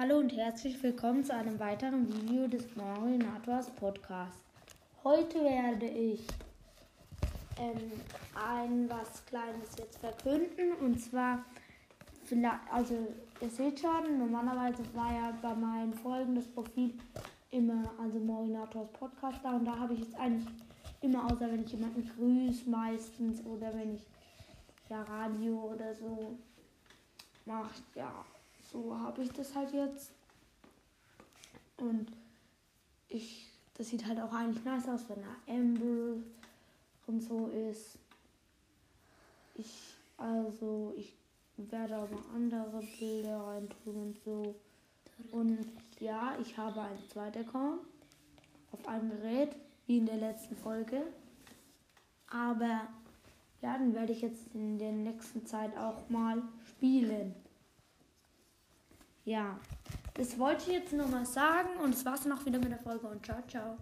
und herzlich willkommen zu einem weiteren Video des Marinators Podcast. Heute werde ich ähm, ein was Kleines jetzt verkünden und zwar, also ihr seht schon, normalerweise war ja bei meinen Folgen das Profil immer, also Marinators Podcast da und da habe ich jetzt eigentlich immer, außer wenn ich jemanden grüße meistens oder wenn ich ja Radio oder so macht, ja so habe ich das halt jetzt. Und ich, das sieht halt auch eigentlich nice aus, wenn da Amber und so ist. Ich, also, ich werde auch mal andere Bilder reintun und so. Und ja, ich habe einen zweiten Account auf einem Gerät, wie in der letzten Folge. Aber ja, den werde ich jetzt in der nächsten Zeit auch mal spielen ja, das wollte ich jetzt nur mal sagen und das war's dann auch wieder mit der Folge und ciao, ciao.